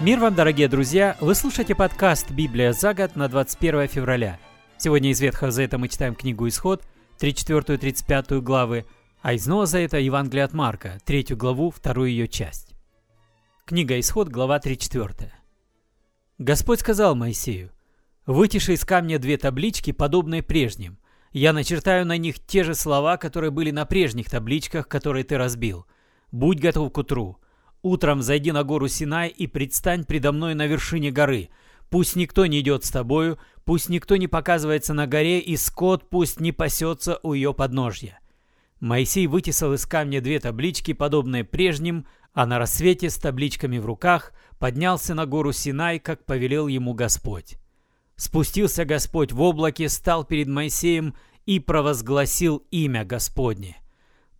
Мир вам, дорогие друзья! Вы слушаете подкаст «Библия за год» на 21 февраля. Сегодня из Ветхого Завета мы читаем книгу «Исход», 34-35 главы, а из Нового Завета Евангелие от Марка, 3 главу, вторую ее часть. Книга «Исход», глава 34. Господь сказал Моисею, «Вытиши из камня две таблички, подобные прежним. Я начертаю на них те же слова, которые были на прежних табличках, которые ты разбил. Будь готов к утру. Утром зайди на гору Синай и предстань предо мной на вершине горы. Пусть никто не идет с тобою, пусть никто не показывается на горе, и скот пусть не пасется у ее подножья». Моисей вытесал из камня две таблички, подобные прежним, а на рассвете с табличками в руках поднялся на гору Синай, как повелел ему Господь. Спустился Господь в облаке, стал перед Моисеем и провозгласил имя Господне.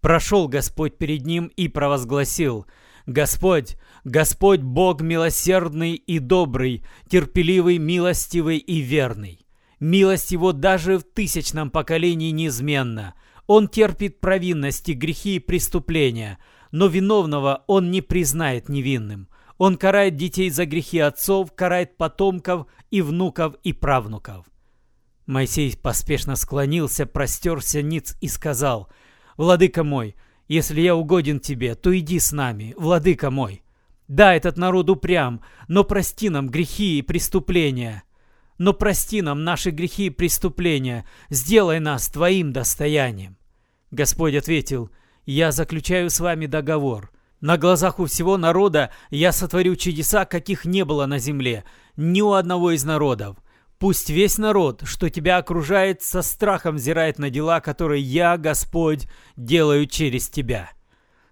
Прошел Господь перед ним и провозгласил – Господь, Господь Бог милосердный и добрый, терпеливый, милостивый и верный. Милость Его даже в тысячном поколении неизменна. Он терпит провинности, грехи и преступления, но виновного Он не признает невинным. Он карает детей за грехи отцов, карает потомков и внуков и правнуков. Моисей поспешно склонился, простерся ниц и сказал, «Владыка мой, — если я угоден тебе, то иди с нами, владыка мой. Да, этот народ упрям, но прости нам грехи и преступления. Но прости нам наши грехи и преступления, сделай нас твоим достоянием. Господь ответил, я заключаю с вами договор. На глазах у всего народа я сотворю чудеса, каких не было на земле, ни у одного из народов. Пусть весь народ, что тебя окружает, со страхом взирает на дела, которые я, Господь, делаю через тебя.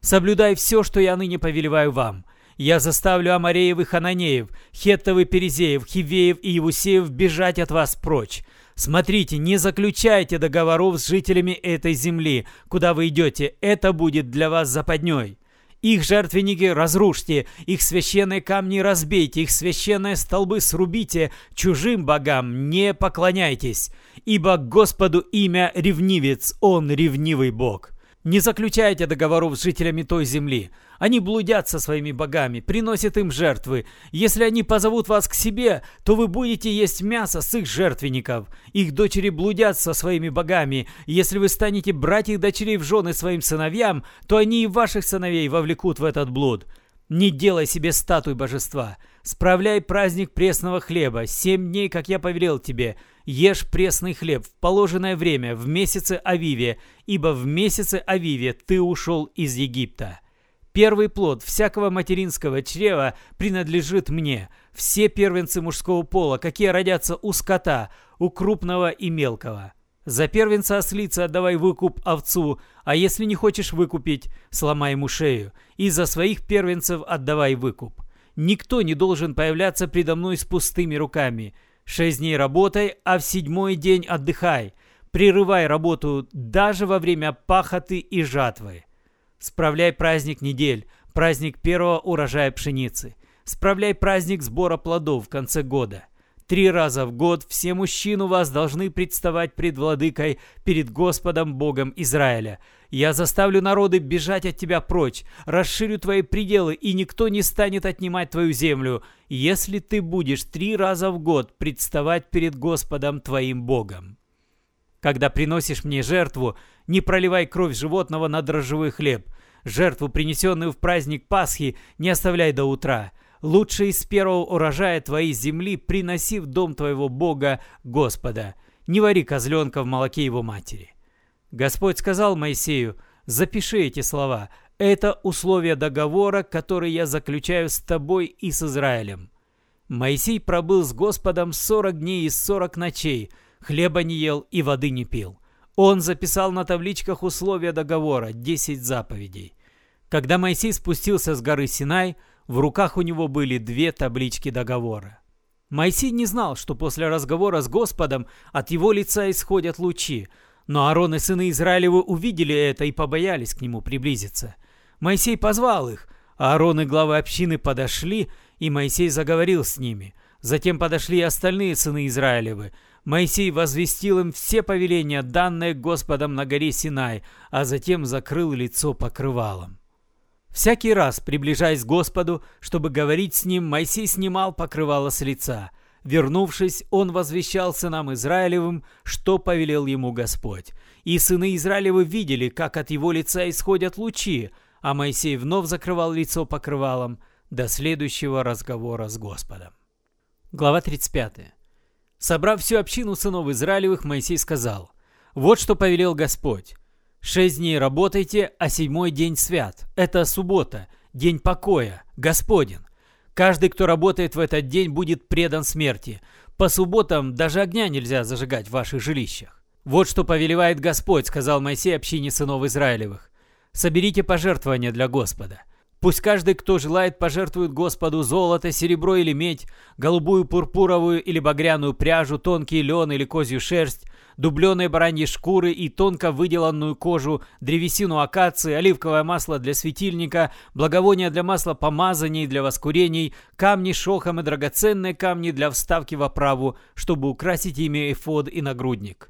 Соблюдай все, что я ныне повелеваю вам. Я заставлю Амареев и Хананеев, Хеттов и Перезеев, Хивеев и Евусеев бежать от вас прочь. Смотрите, не заключайте договоров с жителями этой земли, куда вы идете, это будет для вас западней. Их жертвенники разрушьте, их священные камни разбейте, их священные столбы срубите, чужим богам не поклоняйтесь, ибо Господу имя ревнивец, Он ревнивый Бог». Не заключайте договоров с жителями той земли. Они блудят со своими богами, приносят им жертвы. Если они позовут вас к себе, то вы будете есть мясо с их жертвенников. Их дочери блудят со своими богами. Если вы станете брать их дочерей в жены своим сыновьям, то они и ваших сыновей вовлекут в этот блуд. Не делай себе статуй божества. Справляй праздник пресного хлеба. Семь дней, как я повелел тебе. Ешь пресный хлеб в положенное время, в месяце Авиве, ибо в месяце Авиве ты ушел из Египта. Первый плод всякого материнского чрева принадлежит мне. Все первенцы мужского пола, какие родятся у скота, у крупного и мелкого. За первенца ослицы отдавай выкуп овцу, а если не хочешь выкупить, сломай ему шею. И за своих первенцев отдавай выкуп. Никто не должен появляться предо мной с пустыми руками. Шесть дней работай, а в седьмой день отдыхай. Прерывай работу даже во время пахоты и жатвы. Справляй праздник недель, праздник первого урожая пшеницы. Справляй праздник сбора плодов в конце года. Три раза в год все мужчины у вас должны представать пред владыкой, перед Господом Богом Израиля. Я заставлю народы бежать от тебя прочь, расширю твои пределы, и никто не станет отнимать твою землю, если ты будешь три раза в год представать перед Господом твоим Богом. Когда приносишь мне жертву, не проливай кровь животного на дрожжевой хлеб. Жертву, принесенную в праздник Пасхи, не оставляй до утра – лучше из первого урожая твоей земли приноси в дом твоего Бога Господа. Не вари козленка в молоке его матери». Господь сказал Моисею, запиши эти слова. Это условия договора, который я заключаю с тобой и с Израилем. Моисей пробыл с Господом сорок дней и сорок ночей, хлеба не ел и воды не пил. Он записал на табличках условия договора, десять заповедей. Когда Моисей спустился с горы Синай, в руках у него были две таблички договора. Моисей не знал, что после разговора с Господом от его лица исходят лучи, но Аарон и сыны Израилевы увидели это и побоялись к нему приблизиться. Моисей позвал их, а Аарон и главы общины подошли, и Моисей заговорил с ними. Затем подошли и остальные сыны Израилевы. Моисей возвестил им все повеления, данные Господом на горе Синай, а затем закрыл лицо покрывалом. Всякий раз, приближаясь к Господу, чтобы говорить с Ним, Моисей снимал покрывало с лица. Вернувшись, он возвещал сынам Израилевым, что повелел ему Господь. И сыны Израилевы видели, как от его лица исходят лучи, а Моисей вновь закрывал лицо покрывалом до следующего разговора с Господом. Глава 35. Собрав всю общину сынов Израилевых, Моисей сказал, «Вот что повелел Господь. Шесть дней работайте, а седьмой день свят. Это суббота, день покоя, Господен. Каждый, кто работает в этот день, будет предан смерти. По субботам даже огня нельзя зажигать в ваших жилищах. Вот что повелевает Господь, сказал Моисей общине сынов Израилевых. Соберите пожертвования для Господа. Пусть каждый, кто желает, пожертвует Господу золото, серебро или медь, голубую, пурпуровую или багряную пряжу, тонкий лен или козью шерсть, дубленые бараньи шкуры и тонко выделанную кожу, древесину акации, оливковое масло для светильника, благовония для масла помазаний для воскурений, камни шохом и драгоценные камни для вставки в оправу, чтобы украсить ими эфод и нагрудник.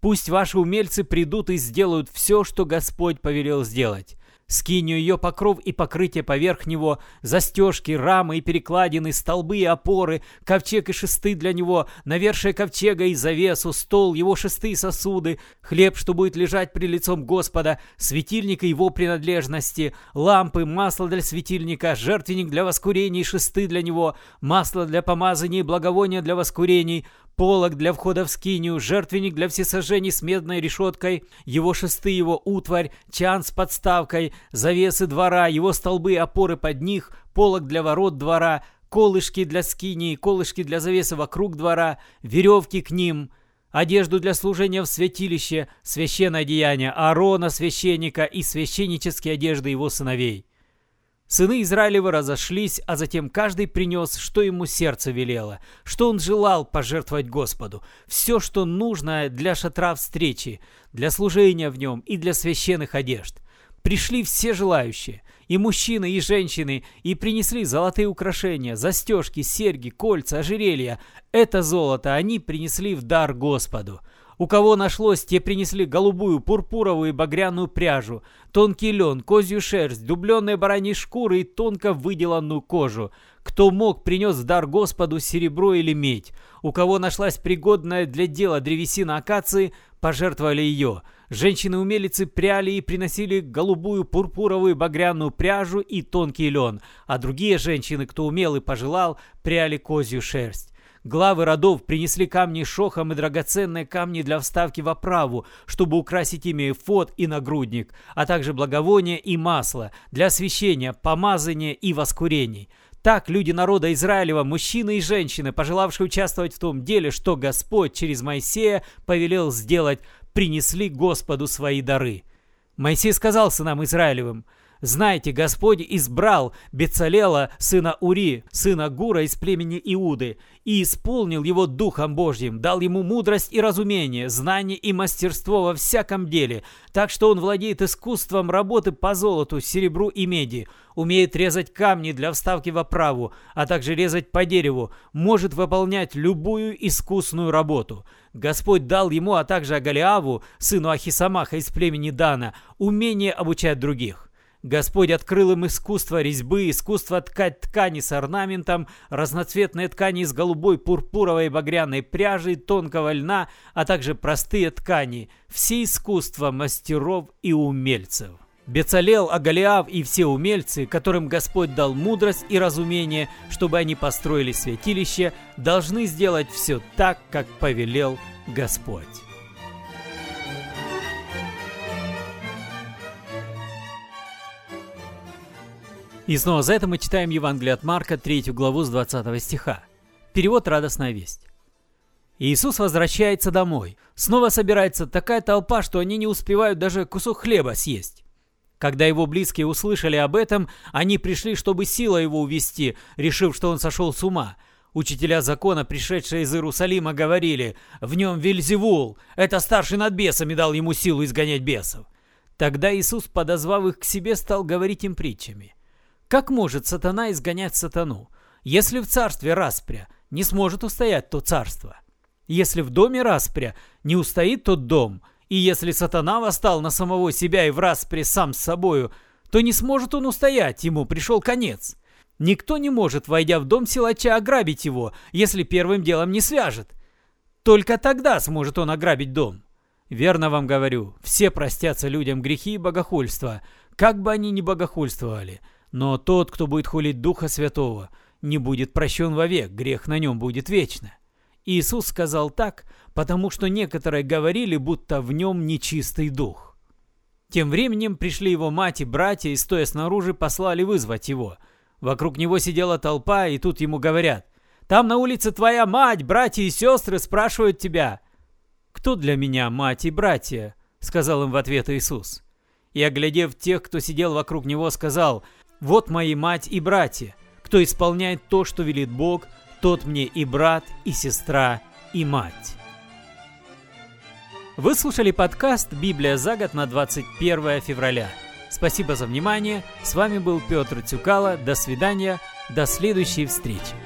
Пусть ваши умельцы придут и сделают все, что Господь повелел сделать скинию ее покров и покрытие поверх него, застежки, рамы и перекладины, столбы и опоры, ковчег и шесты для него, навершие ковчега и завесу, стол, его шесты и сосуды, хлеб, что будет лежать при лицом Господа, светильник и его принадлежности, лампы, масло для светильника, жертвенник для воскурений, шесты для него, масло для помазания и благовония для воскурений, полог для входа в скинию, жертвенник для всесожжений с медной решеткой, его шесты, его утварь, чан с подставкой, завесы двора, его столбы опоры под них, полог для ворот двора, колышки для скинии, колышки для завесы вокруг двора, веревки к ним, одежду для служения в святилище, священное одеяние Аарона, священника и священнические одежды его сыновей. Сыны Израилевы разошлись, а затем каждый принес, что ему сердце велело, что он желал пожертвовать Господу, все, что нужно для шатра встречи, для служения в нем и для священных одежд. Пришли все желающие, и мужчины, и женщины, и принесли золотые украшения, застежки, серьги, кольца, ожерелья. Это золото они принесли в дар Господу – у кого нашлось, те принесли голубую, пурпуровую и багряную пряжу, тонкий лен, козью шерсть, дубленные бараньи шкуры и тонко выделанную кожу. Кто мог, принес в дар Господу серебро или медь. У кого нашлась пригодная для дела древесина акации, пожертвовали ее. Женщины-умелицы пряли и приносили голубую, пурпуровую, багряную пряжу и тонкий лен, а другие женщины, кто умел и пожелал, пряли козью шерсть. Главы родов принесли камни шохом и драгоценные камни для вставки в оправу, чтобы украсить ими эфод и нагрудник, а также благовония и масло для освящения, помазания и воскурений. Так люди народа Израилева, мужчины и женщины, пожелавшие участвовать в том деле, что Господь через Моисея повелел сделать, принесли Господу свои дары. Моисей сказал сынам Израилевым – знаете, Господь избрал Бецалела, сына Ури, сына Гура из племени Иуды, и исполнил его Духом Божьим, дал ему мудрость и разумение, знание и мастерство во всяком деле, так что он владеет искусством работы по золоту, серебру и меди, умеет резать камни для вставки в оправу, а также резать по дереву, может выполнять любую искусную работу. Господь дал ему, а также Агалиаву, сыну Ахисамаха из племени Дана, умение обучать других. Господь открыл им искусство резьбы, искусство ткать ткани с орнаментом, разноцветные ткани из голубой, пурпуровой багряной пряжи, тонкого льна, а также простые ткани, все искусства мастеров и умельцев. Бецалел, Агалиав и все умельцы, которым Господь дал мудрость и разумение, чтобы они построили святилище, должны сделать все так, как повелел Господь. И снова за это мы читаем Евангелие от Марка, 3 главу с 20 стиха. Перевод «Радостная весть». Иисус возвращается домой. Снова собирается такая толпа, что они не успевают даже кусок хлеба съесть. Когда его близкие услышали об этом, они пришли, чтобы сила его увести, решив, что он сошел с ума. Учителя закона, пришедшие из Иерусалима, говорили, «В нем Вильзевул, это старший над бесами дал ему силу изгонять бесов». Тогда Иисус, подозвав их к себе, стал говорить им притчами – как может сатана изгонять сатану? Если в царстве распря, не сможет устоять то царство. Если в доме распря, не устоит тот дом. И если сатана восстал на самого себя и в распре сам с собою, то не сможет он устоять, ему пришел конец. Никто не может, войдя в дом силача, ограбить его, если первым делом не свяжет. Только тогда сможет он ограбить дом. Верно вам говорю, все простятся людям грехи и богохульство, как бы они ни богохульствовали. Но тот, кто будет хулить Духа Святого, не будет прощен вовек, грех на нем будет вечно. Иисус сказал так, потому что некоторые говорили, будто в нем нечистый дух. Тем временем пришли его мать и братья, и стоя снаружи, послали вызвать его. Вокруг него сидела толпа, и тут ему говорят, «Там на улице твоя мать, братья и сестры спрашивают тебя». «Кто для меня мать и братья?» — сказал им в ответ Иисус. И, оглядев тех, кто сидел вокруг него, сказал, «Вот мои мать и братья. Кто исполняет то, что велит Бог, тот мне и брат, и сестра, и мать». Вы слушали подкаст «Библия за год» на 21 февраля. Спасибо за внимание. С вами был Петр Тюкало. До свидания. До следующей встречи.